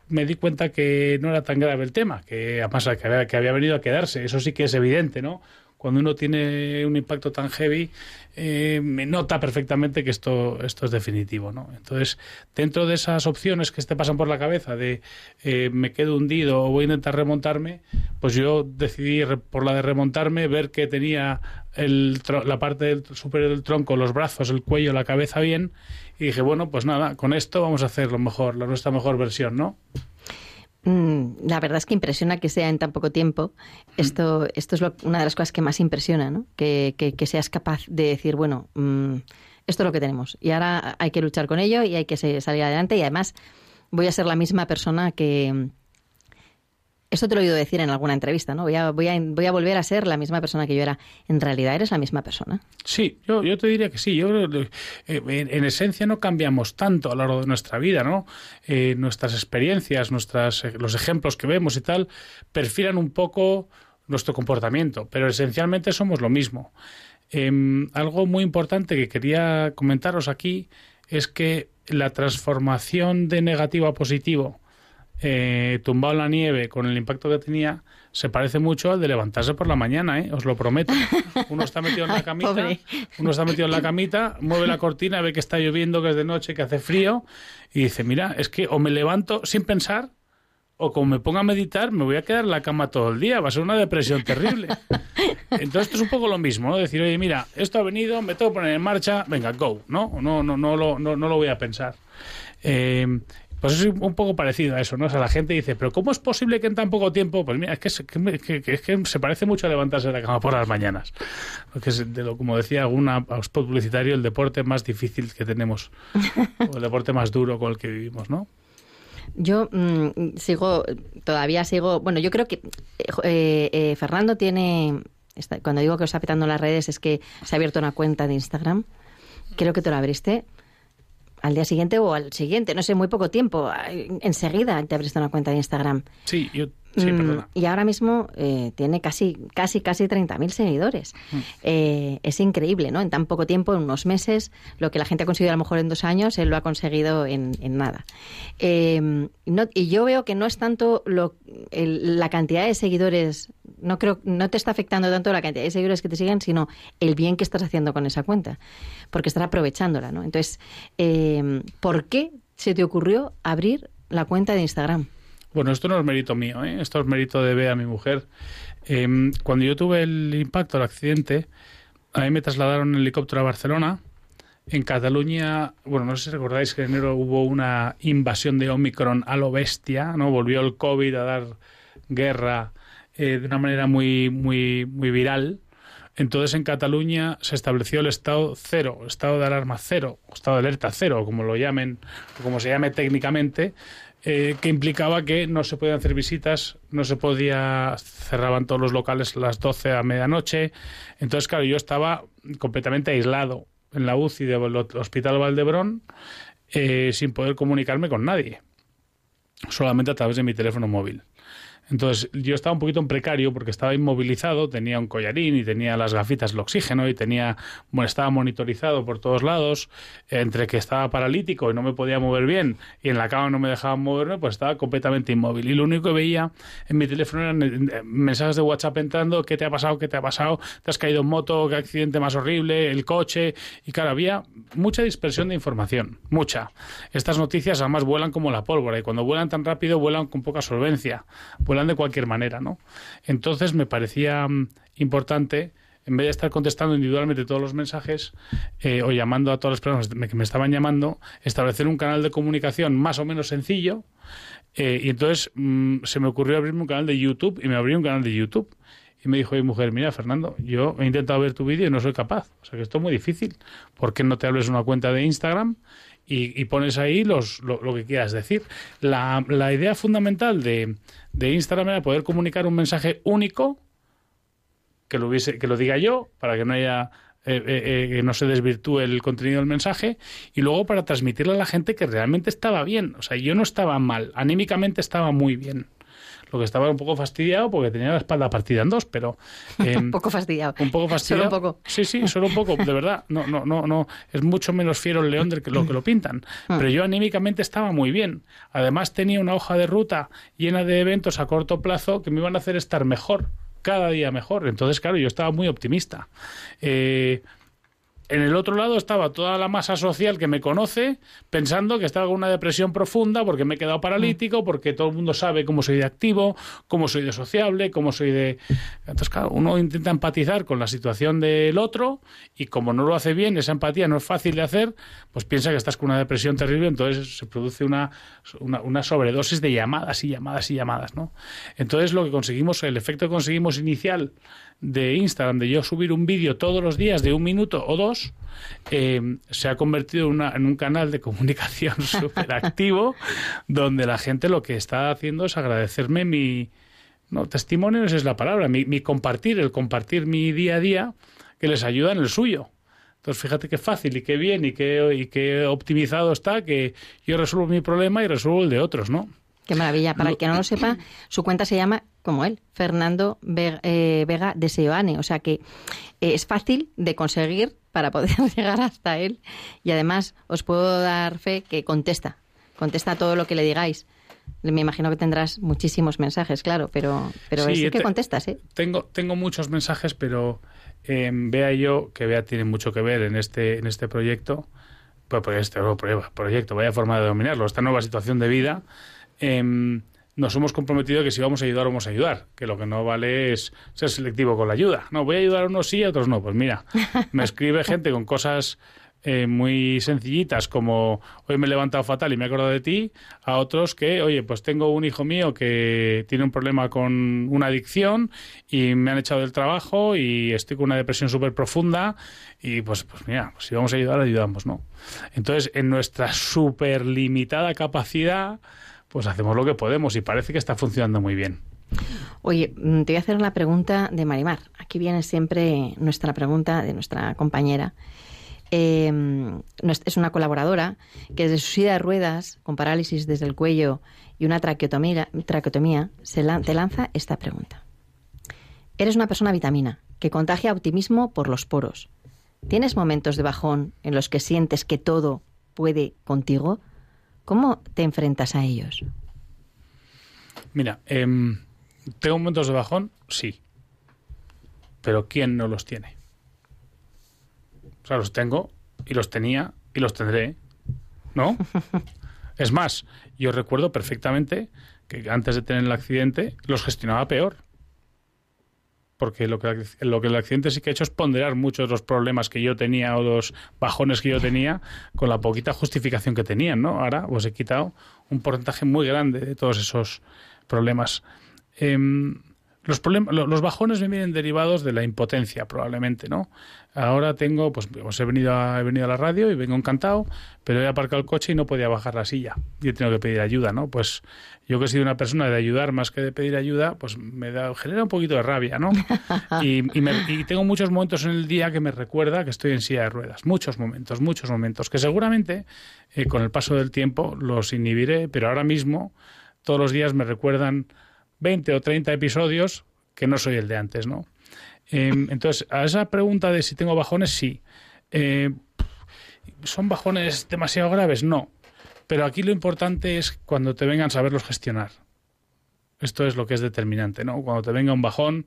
me di cuenta que no era tan grave el tema, que además que había, que había venido a quedarse. Eso sí que es evidente, ¿no? Cuando uno tiene un impacto tan heavy, eh, me nota perfectamente que esto, esto es definitivo, ¿no? Entonces, dentro de esas opciones que te pasan por la cabeza de eh, me quedo hundido o voy a intentar remontarme, pues yo decidí por la de remontarme, ver que tenía el, la parte superior del tronco, los brazos, el cuello, la cabeza bien, y dije, bueno, pues nada, con esto vamos a hacer lo mejor, la nuestra mejor versión, ¿no? Mm, La verdad es que impresiona que sea en tan poco tiempo. Esto, esto es lo- una de las cosas que más impresiona, ¿no? Que, que- que seas capaz de decir, bueno, mm, esto es lo que tenemos y ahora hay que luchar con ello y hay que salir adelante y además voy a ser la misma persona que... Esto te lo he oído decir en alguna entrevista, ¿no? Voy a, voy, a, volver a ser la misma persona que yo era. En realidad eres la misma persona. Sí, yo, te diría que sí. Yo eh, en, en esencia no cambiamos tanto a lo largo de nuestra vida, ¿no? Eh, nuestras experiencias, nuestras, eh, los ejemplos que vemos y tal, perfilan un poco nuestro comportamiento, pero esencialmente somos lo mismo. Em, algo muy importante que quería comentaros aquí es que la transformación de negativo a positivo eh, tumbado en la nieve con el impacto que tenía se parece mucho al de levantarse por la mañana, ¿eh? os lo prometo. Uno está metido en la (laughs) camita, uno está metido en la camita, mueve la cortina, ve que está lloviendo, que es de noche, que hace frío y dice, mira, es que o me levanto sin pensar o como me ponga a meditar me voy a quedar en la cama todo el día, va a ser una depresión terrible. (laughs) Entonces esto es un poco lo mismo, ¿no? Decir, oye, mira, esto ha venido, me tengo que poner en marcha, venga, go, ¿no? No, no, no, lo, no, no lo voy a pensar. Eh, pues es un poco parecido a eso, ¿no? O sea, la gente dice, pero ¿cómo es posible que en tan poco tiempo? Pues mira, es que, que que- es que se parece mucho a levantarse de la cama por las mañanas. Porque es, de lo, como decía alguna spot publicitario, el deporte más difícil que tenemos, o el deporte más duro con el que vivimos, ¿no? Yo mm, sigo, todavía sigo, bueno, yo creo que eh, eh, Fernando tiene cuando digo que os está petando las redes es que se ha abierto una cuenta de Instagram. Creo que te lo abriste al día siguiente o al siguiente, no sé, muy poco tiempo. Enseguida te abriste una cuenta de Instagram. Sí, yo... Sí, Mm, perdona. y ahora mismo eh, tiene casi, casi, casi 30.000 seguidores. Eh, es increíble, ¿no? En tan poco tiempo, en unos meses, lo que la gente ha conseguido a lo mejor en dos años, él lo ha conseguido en, en nada. Eh, no- y yo veo que no es tanto lo, el- la cantidad de seguidores, no creo, no te está afectando tanto la cantidad de seguidores que te siguen, sino el bien que estás haciendo con esa cuenta, porque estás aprovechándola, ¿no? Entonces, eh, ¿por qué se te ocurrió abrir la cuenta de Instagram? Bueno, esto no es mérito mío, ¿eh? esto es mérito de Bea, mi mujer. Em, cuando yo tuve el impacto, el accidente, a mí me trasladaron en helicóptero a Barcelona. En Cataluña, bueno, no sé si recordáis que en enero hubo una invasión de Omicron a lo bestia, ¿no? Volvió el COVID a dar guerra eh, de una manera muy, muy, muy viral. Entonces en Cataluña se estableció el estado cero, estado de alarma cero, estado de alerta cero, como lo llamen, como se llame técnicamente, eh, que implicaba que no se podían hacer visitas, no se podía, cerraban todos los locales a las 12 a medianoche. Entonces, claro, yo estaba completamente aislado en la UCI del Hospital Valdebrón eh, sin poder comunicarme con nadie, solamente a través de mi teléfono móvil. Entonces yo estaba un poquito en precario porque estaba inmovilizado, tenía un collarín y tenía las gafitas del oxígeno y tenía, bueno, estaba monitorizado por todos lados, entre que estaba paralítico y no me podía mover bien y en la cama no me dejaban moverme, pues estaba completamente inmóvil. Y lo único que veía en mi teléfono eran eh, mensajes de WhatsApp entrando, ¿qué te ha pasado? ¿Qué te ha pasado? ¿Te has caído en moto? ¿Qué accidente más horrible? ¿El coche? Y claro, había mucha dispersión de información, mucha. Estas noticias además vuelan como la pólvora y cuando vuelan tan rápido vuelan con poca solvencia, de cualquier manera, ¿no? Entonces me parecía mm, importante en vez de estar contestando individualmente todos los mensajes eh, o llamando a todas las personas que me estaban llamando, establecer un canal de comunicación más o menos sencillo. eh, y entonces mm, se me ocurrió abrirme un canal de YouTube y me abrí un canal de YouTube. Y me dijo mi mujer, mira Fernando, yo he intentado ver tu vídeo y no soy capaz. O sea que esto es muy difícil. ¿Por qué no te hables una cuenta de Instagram y, pones ahí los, lo, que quieras decir? La, la idea fundamental de, de Instagram era poder comunicar un mensaje único que lo hubiese, que lo diga yo, para que no haya eh, eh, eh, no se desvirtúe el contenido del mensaje y luego para transmitirle a la gente que realmente estaba bien. O sea, yo no estaba mal, anímicamente estaba muy bien. Lo que estaba un poco fastidiado porque tenía la espalda partida en dos, pero eh, (laughs) un poco fastidiado. un poco fastidiado. Solo un poco. Sí, sí, solo un poco, de verdad. No, no, no, no. Es mucho menos fiero el león que lo que lo pintan. Pero yo anímicamente estaba muy bien. Además tenía una hoja de ruta llena de eventos a corto plazo que me iban a hacer estar mejor, cada día mejor. Entonces, claro, yo estaba muy optimista. Eh, en el otro lado estaba toda la masa social que me conoce pensando que estaba con una depresión profunda porque me he quedado paralítico, porque todo el mundo sabe cómo soy de activo, cómo soy de sociable, cómo soy de... Entonces, claro, uno intenta empatizar con la situación del otro y como no lo hace bien, esa empatía no es fácil de hacer, pues piensa que estás con una depresión terrible, entonces se produce una, una, una sobredosis de llamadas y llamadas y llamadas, ¿no? Entonces lo que conseguimos, el efecto que conseguimos inicial de Instagram, de yo subir un vídeo todos los días de un minuto o dos, eh, se ha convertido en, una- en un canal de comunicación (laughs) súper activo, donde la gente lo que está haciendo es agradecerme mi... No, testimonio es la palabra, mi, mi compartir, el compartir mi día a día, que les ayuda en el suyo. Entonces, fíjate qué fácil y qué bien y qué, y qué optimizado está que yo resuelvo mi problema y resuelvo el de otros, ¿no? Qué maravilla. Para el que no lo sepa, su cuenta se llama como él, Fernando eh, Vega de Seoane. O sea que eh, es fácil de conseguir para poder (laughs) llegar hasta él. Y además os puedo dar fe que contesta. Contesta todo lo que le digáis. Me imagino que tendrás muchísimos mensajes, claro, pero, pero Sí, es que te- contestas, ¿eh? Tengo, tengo muchos mensajes, pero eh, Bea y yo, que Bea tiene mucho que ver en este, en este proyecto, pues, pues este nuevo pro- proyecto, vaya forma de dominarlo, esta nueva situación de vida, em, nos hemos comprometido que si vamos a ayudar, vamos a ayudar. Que lo que no vale es ser selectivo con la ayuda. No, voy a ayudar a unos sí y a otros no. Pues mira, (laughs) me escribe gente con cosas eh, muy sencillitas como hoy me he levantado fatal y me he acordado de ti, a otros que, oye, pues tengo un hijo mío que tiene un problema con una adicción y me han echado del trabajo y estoy con una depresión súper profunda y pues, pues mira, pues si vamos a ayudar, ayudamos, ¿no? Entonces, en nuestra súper limitada capacidad, pues hacemos lo que podemos y parece que está funcionando muy bien. Oye, mm, te voy a hacer una pregunta de Marimar. Aquí viene siempre nuestra pregunta de nuestra compañera. Eh, es una colaboradora que desde su silla de ruedas, con parálisis desde el cuello y una traqueotomía, traqueotomía se te lanza esta pregunta. Eres una persona vitamina que contagia optimismo por los poros. ¿Tienes momentos de bajón en los que sientes que todo puede contigo? ¿Cómo te enfrentas a ellos? Mira, em, ¿tengo momentos de bajón? Sí. Pero ¿quién no los tiene? O sea, los tengo y los tenía y los tendré. ¿No? (laughs) es más, yo recuerdo perfectamente que antes de tener el accidente los gestionaba peor porque lo que, lo que el accidente sí que ha hecho es ponderar muchos de los problemas que yo tenía o los bajones que yo tenía con la poquita justificación que tenían, ¿no? Ahora os he quitado un porcentaje muy grande de todos esos problemas. Em, los, problemas, los bajones me vienen derivados de la impotencia, probablemente, ¿no? Ahora tengo, pues, he, venido a, he venido a la radio y vengo encantado, pero he aparcado el coche y no podía bajar la silla. Y he tenido que pedir ayuda, ¿no? Pues yo que he sido una persona de ayudar más que de pedir ayuda, pues me da, genera un poquito de rabia, ¿no? (laughs) y, tengo muchos momentos en el día que me recuerda que estoy en silla de ruedas. Muchos momentos, muchos momentos, que seguramente eh, con el paso del tiempo los inhibiré, pero ahora mismo todos los días me recuerdan 20 o 30 episodios que no soy el de antes, ¿no? Em, entonces, a esa pregunta de si tengo bajones, sí. Eh, ¿Son bajones demasiado graves? No. Pero aquí lo importante es cuando te vengan saberlos gestionar. Esto es lo que es determinante, ¿no? Cuando te venga un bajón,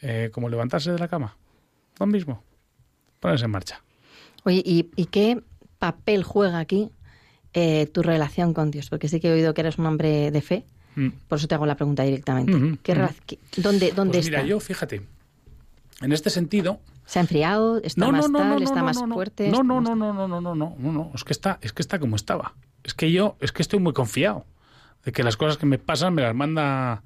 eh, como levantarse de la cama. Lo mismo. Ponerse en marcha. Oye, ¿y, qué papel juega aquí eh, tu relación con Dios? Porque sí que he oído que eres un hombre de fe. Mm. Por eso te hago la pregunta directamente. ¿Dónde, dónde pues está? Mira, yo fíjate, en este sentido. ¿Se ha enfriado? ¿Está más tal? ¿Está más fuerte? No, no, no, no, no, no, no, no, no, es que está, es que está como estaba. Es que yo, es que estoy muy confiado de que las cosas que me pasan me las manda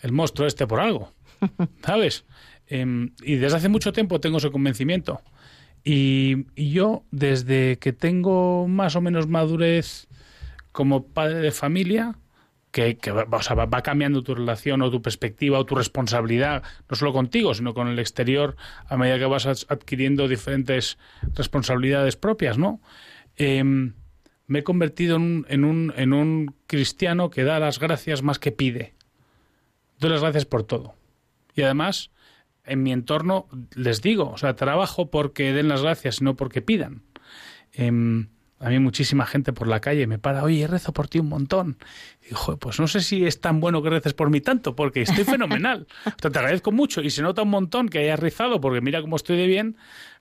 el monstruo este por algo, (laughs) ¿sabes? Em, y desde hace mucho tiempo tengo ese convencimiento. y, yo, desde que tengo más o menos madurez como padre de familia, que, va, cambiando tu relación o tu perspectiva o tu responsabilidad, no solo contigo, sino con el exterior, a medida que vas adquiriendo diferentes responsabilidades propias, ¿no? Em, me he convertido en un, en, un, cristiano que da las gracias más que pide. Doy las gracias por todo. Y además, en mi entorno les digo, o sea, trabajo porque den las gracias, no porque pidan. Em, a mí muchísima gente por la calle me para, oye, rezo por ti un montón. Y digo, pues no sé si es tan bueno que reces por mí tanto, porque estoy fenomenal. (laughs) te agradezco mucho y se nota un montón que hayas rezado, porque mira cómo estoy de bien,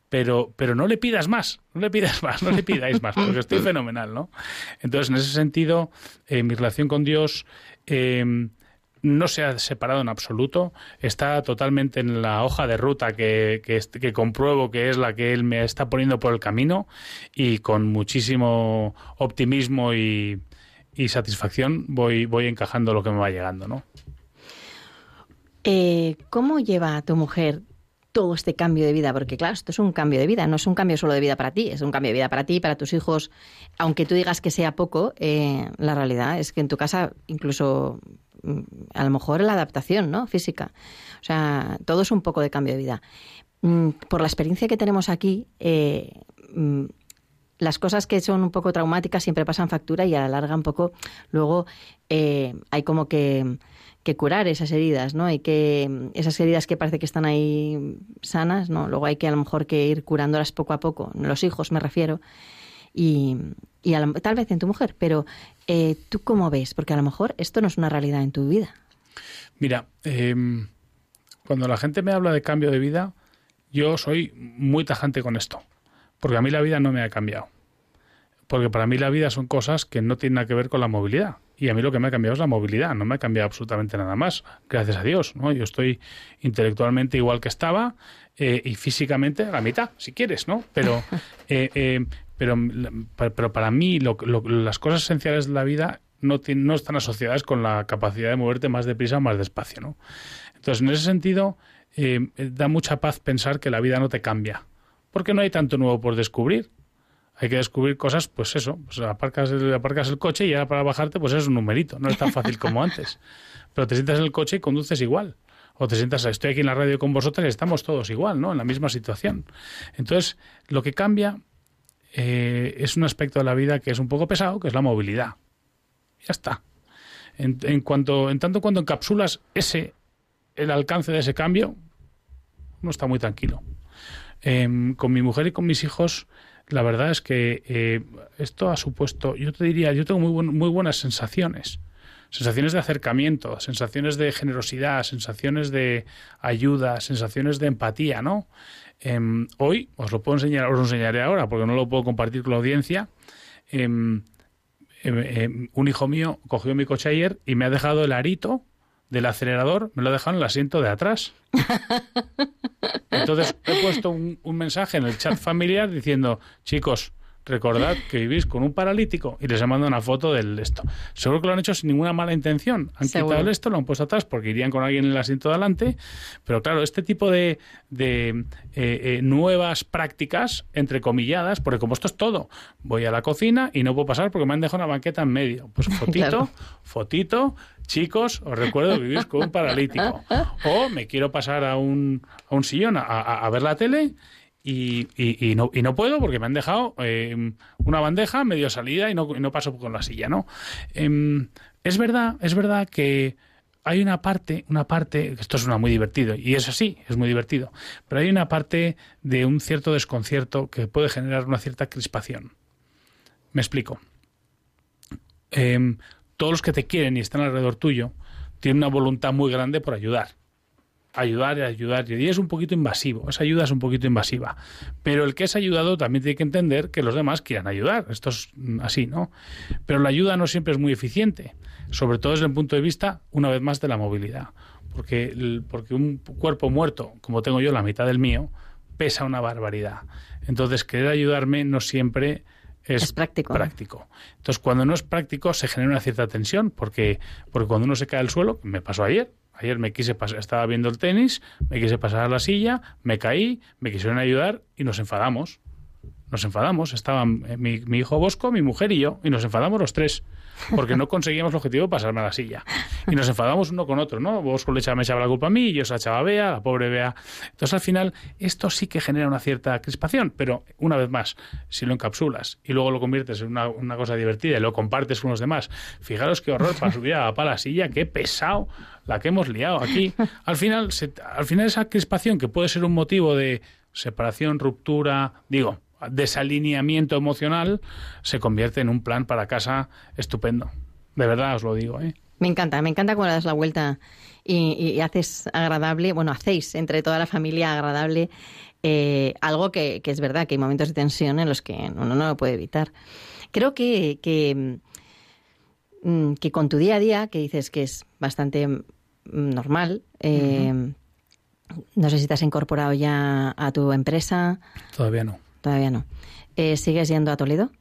pero, pero no le pidas más, no le pidas (laughs) más, no le pidáis más, porque estoy fenomenal, ¿no? Entonces, en ese sentido, eh, mi relación con Dios... Eh, no se ha separado en absoluto, está totalmente en la hoja de ruta que, que, compruebo que es la que él me está poniendo por el camino y con muchísimo optimismo y, satisfacción voy, voy encajando lo que me va llegando, ¿no? Eh, ¿Cómo lleva tu mujer todo este cambio de vida? Porque claro, esto es un cambio de vida, no es un cambio solo de vida para ti, es un cambio de vida para ti, para tus hijos. Aunque tú digas que sea poco, eh, la realidad es que en tu casa incluso a lo mejor la adaptación ¿no? física. O sea, todo es un poco de cambio de vida. Mm, por la experiencia que tenemos aquí, eh, mm, las cosas que son un poco traumáticas siempre pasan factura y a la larga un poco luego eh, hay como que, curar esas heridas, ¿no? Hay que esas heridas que parece que están ahí sanas, ¿no? Luego hay que a lo mejor que ir curándolas poco a poco. Los hijos me refiero y, tal vez en tu mujer, pero eh, ¿tú cómo ves? Porque a lo mejor esto no es una realidad en tu vida. Mira, em, cuando la gente me habla de cambio de vida, yo soy muy tajante con esto, porque a mí la vida no me ha cambiado. Porque para mí la vida son cosas que no tienen nada que ver con la movilidad. Y a mí lo que me ha cambiado es la movilidad, no me ha cambiado absolutamente nada más, gracias a Dios. ¿no? Yo estoy intelectualmente igual que estaba eh, y físicamente a la mitad, si quieres, ¿no? Pero (laughs) eh, pero, pero para mí las cosas esenciales de la vida no, no están asociadas con la capacidad de moverte más deprisa o más despacio. ¿no? Entonces, en ese sentido, eh, da mucha paz pensar que la vida no te cambia, porque no hay tanto nuevo por descubrir. hay que descubrir cosas, pues eso, pues aparcas, el, aparcas el coche y ahora para bajarte, pues es un numerito, no es tan fácil como (laughs) antes. Pero te sientas en el coche y conduces igual. O te sientas, estoy aquí en la radio con vosotros y estamos todos igual, ¿no? En la misma situación. Entonces, lo que cambia eh, es un aspecto de la vida que es un poco pesado, que es la movilidad. Ya está. En, cuanto, en tanto cuando encapsulas ese, el alcance de ese cambio, uno está muy tranquilo. Em, con mi mujer y con mis hijos, la verdad es que eh, esto ha supuesto, yo te diría, yo tengo muy, muy buenas sensaciones. Sensaciones de acercamiento, sensaciones de generosidad, sensaciones de ayuda, sensaciones de empatía, ¿no? Em, hoy os lo puedo enseñar, os lo enseñaré ahora porque no lo puedo compartir con la audiencia. Em, un hijo mío cogió mi coche ayer y me ha dejado el arito del acelerador, me lo ha dejado en el asiento de atrás. (laughs) Entonces he puesto un, un mensaje en el chat familiar diciendo, chicos, recordad que vivís con un paralítico y les he mandado una foto del esto. Seguro que lo han hecho sin ninguna mala intención. Han Seguro. quitado el esto, lo han puesto atrás porque irían con alguien en el asiento de adelante. Pero claro, este tipo de, de eh, eh, nuevas prácticas, entrecomilladas, porque como esto es todo, voy a la cocina y no puedo pasar porque me han dejado una banqueta en medio. Pues (laughs) fotito, Claro. fotito, chicos, os recuerdo vivís con un paralítico. (laughs) O me quiero pasar a un, a un sillón a, a- a ver la tele y, y- y no, y no puedo porque me han dejado eh, una bandeja medio salida y no, y no paso con la silla, ¿no? Em, es verdad, es verdad que hay una parte, una parte, esto es una muy divertido, y es así, es muy divertido, pero hay una parte de un cierto desconcierto que puede generar una cierta crispación. Me explico. Em, todos los que te quieren y están alrededor tuyo tienen una voluntad muy grande por ayudar ayudar y ayudar. Y es un poquito invasivo, esa ayuda es un poquito invasiva. Pero el que es ayudado también tiene que entender que los demás quieran ayudar. Esto es mm, así, ¿no? Pero la ayuda no siempre es muy eficiente, sobre todo desde el punto de vista, una vez más, de la movilidad. Porque, porque un cuerpo muerto, como tengo yo la mitad del mío, pesa una barbaridad. Entonces, querer ayudarme no siempre es, Es práctico. práctico. Entonces, cuando no es práctico, se genera una cierta tensión, porque, porque cuando uno se cae al suelo, me pasó ayer, Ayer me quise pasar, estaba viendo el tenis, me quise pasar a la silla, me caí, me quisieron ayudar y nos enfadamos. Nos enfadamos. Estaban eh, mi, hijo Bosco, mi mujer y yo, y nos enfadamos los tres. Porque no conseguíamos el objetivo de pasarme a la silla. Y nos enfadamos uno con otro, ¿no? Bosco le echaba, me echaba la culpa a mí yo se la echaba a Bea, la pobre Bea. Entonces, al final, esto sí que genera una cierta crispación, pero una vez más, si lo encapsulas y luego lo conviertes en una, una cosa divertida y lo compartes con los demás, fijaros qué horror para subir a la silla, qué pesado la que hemos liado aquí. Al final, al final esa crispación que puede ser un motivo de separación, ruptura, digo, desalineamiento emocional, se convierte en un plan para casa estupendo. De verdad os lo digo, ¿eh? Me encanta, me encanta cuando das la vuelta y, y haces agradable, bueno, hacéis entre toda la familia agradable eh, algo que, que es verdad, que hay momentos de tensión en los que uno no lo puede evitar. Creo que, que, mm, que con tu día a día, que dices que es bastante mm, normal, eh, no sé si te has incorporado ya a tu empresa, Todavía no. Todavía no. Eh, ¿Sigues yendo a Toledo?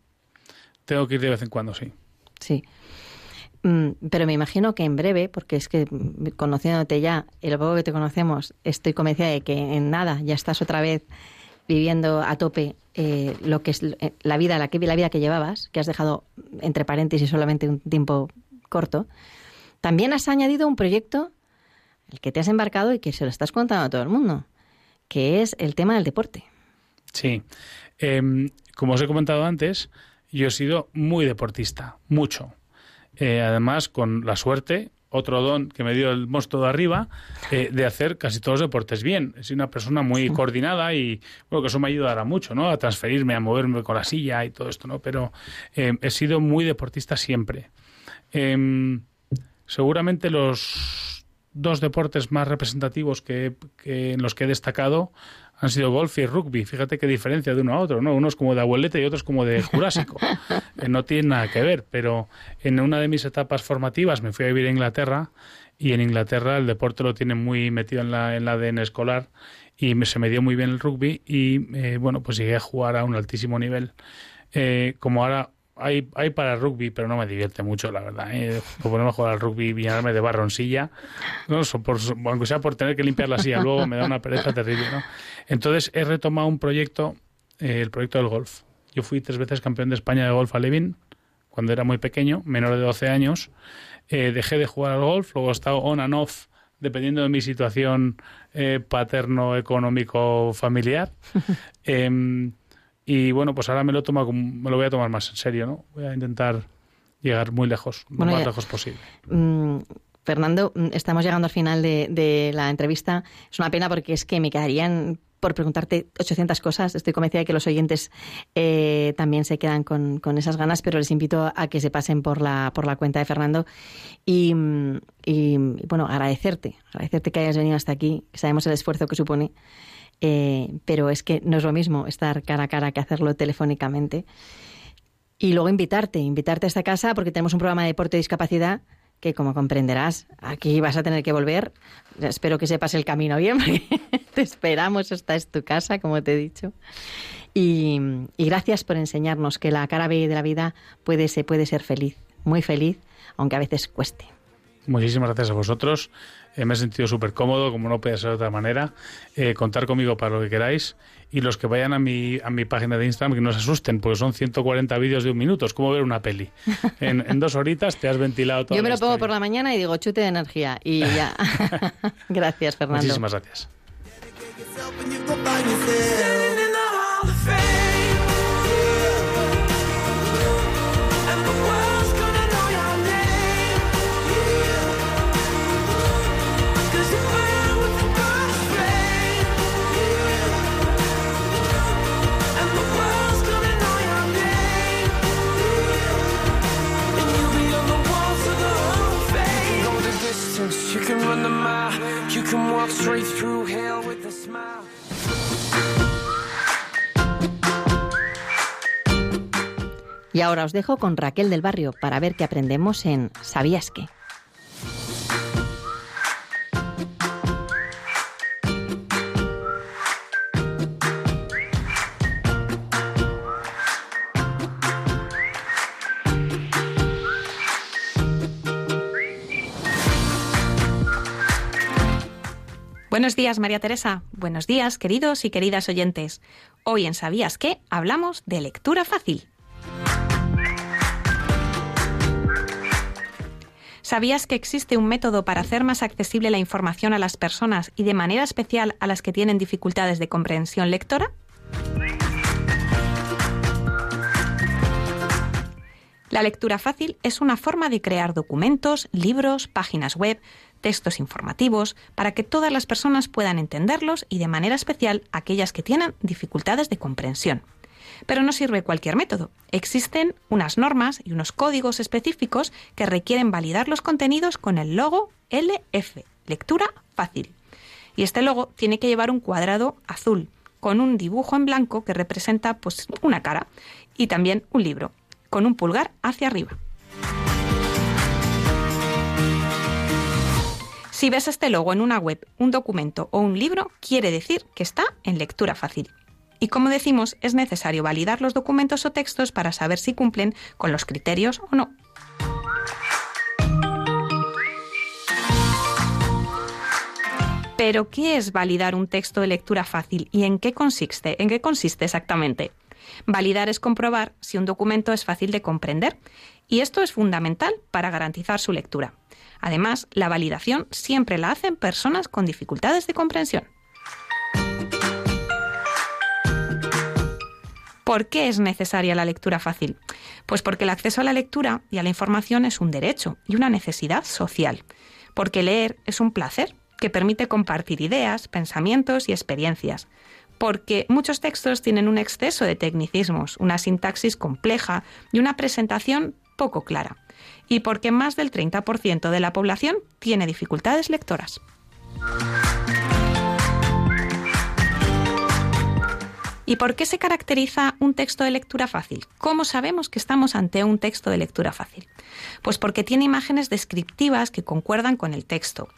Tengo que ir de vez en cuando, sí. Sí. Mm, Pero me imagino que en breve, porque es que conociéndote ya, y lo poco que te conocemos, estoy convencida de que en nada ya estás otra vez viviendo a tope eh, lo que es eh, la vida, la, que, la vida que llevabas, que has dejado entre paréntesis solamente un tiempo corto. También has añadido un proyecto el que te has embarcado y que se lo estás contando a todo el mundo, que es el tema del deporte. Sí. Em, como os he comentado antes, yo he sido muy deportista, mucho. Eh, además, con la suerte, otro don que me dio el monstruo de arriba, eh, de hacer casi todos los deportes bien. Soy una persona muy coordinada y bueno, que eso me ayudará mucho, ¿no? A transferirme, a moverme con la silla y todo esto, ¿no? Pero eh, he sido muy deportista siempre. Em, seguramente los dos deportes más representativos que, que en los que he destacado han sido golf y rugby. Fíjate qué diferencia de uno a otro, ¿no? Uno es como de abuelete y otro es como de jurásico. (laughs) Eh, no tienen nada que ver, pero en una de mis etapas formativas me fui a vivir a Inglaterra y en Inglaterra el deporte lo tienen muy metido en la, en la ADN escolar y me- se me dio muy bien el rugby y eh, bueno, pues llegué a jugar a un altísimo nivel. Eh, como ahora hay, hay para rugby, pero no me divierte mucho, la verdad. ¿eh? Por ponerme a jugar al rugby y llenarme de barro en silla, ¿no? So- por- aunque sea por tener que limpiar la silla, luego me da una pereza terrible. ¿no? Entonces he retomado un proyecto, eh, el proyecto del golf. Yo fui tres veces campeón de España de golf a Levin cuando era muy pequeño, menor de 12 años. Eh, dejé de jugar al golf, luego he estado on and off dependiendo de mi situación eh, paterno, económico, familiar. (laughs) Em, y bueno, pues ahora me lo, tomo me lo voy a tomar más en serio, ¿no? Voy a intentar llegar muy lejos, lo más lejos posible. Mm, Fernando, mm, estamos llegando al final de, la entrevista. Es una pena porque es que me quedarían por preguntarte 800 cosas. Estoy convencida de que los oyentes eh, también se quedan con, esas ganas, pero les invito a que se pasen por la, por la cuenta de Fernando. Y, bueno, agradecerte, agradecerte que hayas venido hasta aquí. Sabemos el esfuerzo que supone, eh, pero es que no es lo mismo estar cara a cara que hacerlo telefónicamente. Y luego invitarte, invitarte a esta casa porque tenemos un programa de deporte y discapacidad que como comprenderás, aquí vas a tener que volver. Espero que sepas el camino bien, (laughs) porque te esperamos, esta es tu casa, como te he dicho. Y, gracias por enseñarnos que la cara B de la vida puede, se puede ser feliz, muy feliz, aunque a veces cueste. Muchísimas gracias a vosotros. Eh, me he sentido súper cómodo, como no puede ser de otra manera. Eh, contar conmigo para lo que queráis. Y los que vayan a mi, a mi página de Instagram, que no se asusten, porque son 140 vídeos de un minuto. Es como ver una peli. (laughs) En, dos horitas te has ventilado todo. Yo me lo pongo por la mañana y digo chute de energía. Y ya. (laughs) (laughs) gracias, Fernando. Muchísimas gracias. Y ahora os dejo con Raquel del Barrio para ver qué aprendemos en ¿Sabías qué? Buenos días, María Teresa. Buenos días, queridos y queridas oyentes. Hoy en ¿Sabías qué? hablamos de lectura fácil. ¿Sabías que existe un método para hacer más accesible la información a las personas y de manera especial a las que tienen dificultades de comprensión lectora? La lectura fácil es una forma de crear documentos, libros, páginas web, textos informativos, para que todas las personas puedan entenderlos y de manera especial aquellas que tienen dificultades de comprensión. Pero no sirve cualquier método. Existen unas normas y unos códigos específicos que requieren validar los contenidos con el logo LF, lectura fácil. Y este logo tiene que llevar un cuadrado azul con un dibujo en blanco que representa pues una cara y también un libro con un pulgar hacia arriba. Si ves este logo en una web, un documento o un libro, quiere decir que está en lectura fácil. Y como decimos, es necesario validar los documentos o textos para saber si cumplen con los criterios o no. Pero, ¿qué es validar un texto de lectura fácil y en qué consiste? ¿En qué consiste exactamente? Validar es comprobar si un documento es fácil de comprender, y esto es fundamental para garantizar su lectura. Además, la validación siempre la hacen personas con dificultades de comprensión. ¿Por qué es necesaria la lectura fácil? Pues porque el acceso a la lectura y a la información es un derecho y una necesidad social. Porque leer es un placer que permite compartir ideas, pensamientos y experiencias. Porque muchos textos tienen un exceso de tecnicismos, una sintaxis compleja y una presentación poco clara y porque más del 30% de la población tiene dificultades lectoras. ¿Y por qué se caracteriza un texto de lectura fácil? ¿Cómo sabemos que estamos ante un texto de lectura fácil? Pues porque tiene imágenes descriptivas que concuerdan con el texto.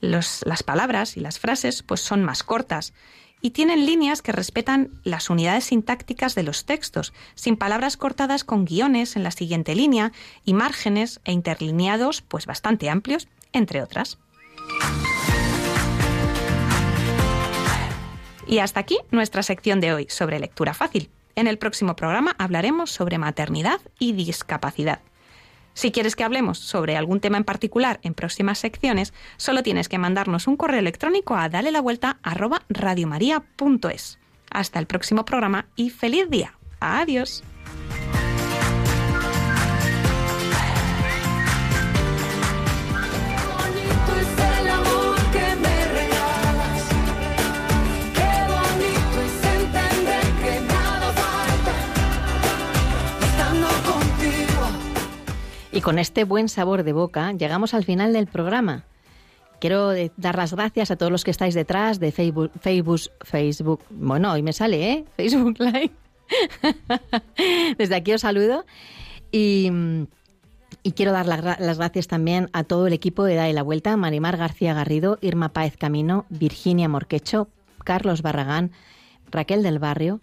las palabras y las frases pues son más cortas y tienen líneas que respetan las unidades sintácticas de los textos, sin palabras cortadas con guiones en la siguiente línea y márgenes e interlineados pues bastante amplios, entre otras. Y hasta aquí nuestra sección de hoy sobre lectura fácil. En el próximo programa hablaremos sobre maternidad y discapacidad. Si quieres que hablemos sobre algún tema en particular en próximas secciones, solo tienes que mandarnos un correo electrónico a dale la vuelta Hasta el próximo programa y feliz día. Adiós. Y con este buen sabor de boca llegamos al final del programa. Quiero eh, dar las gracias a todos los que estáis detrás de Facebook, Facebook, Facebook. Bueno, hoy me sale, ¿eh? (laughs) Facebook Live. (laughs) Desde aquí os saludo y, quiero dar las gracias también a todo el equipo de Dale la Vuelta, Marimar García Garrido, Irma Páez Camino, Virginia Morquecho, Carlos Barragán, Raquel del Barrio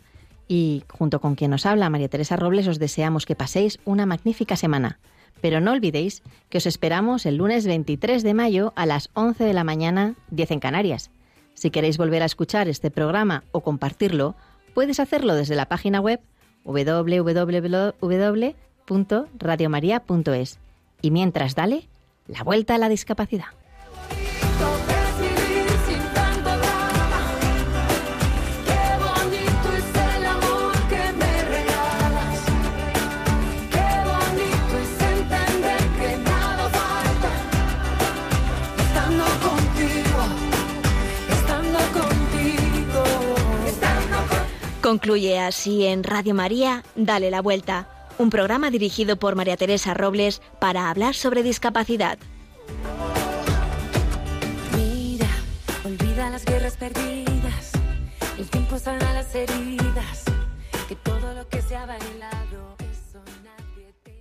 y junto con quien nos habla, María Teresa Robles, os deseamos que paséis una magnífica semana. Pero no olvidéis que os esperamos el lunes 23 de mayo a las 11 de la mañana, 10 en Canarias. Si queréis volver a escuchar este programa o compartirlo, puedes hacerlo desde la página web www.radiomaria.es. Y mientras dale, la vuelta a la discapacidad. Concluye así en Radio María, Dale la Vuelta, un programa dirigido por María Teresa Robles para hablar sobre discapacidad. Mira, olvida las guerras perdidas, el tiempo sana las heridas, que todo lo que se ha bailado.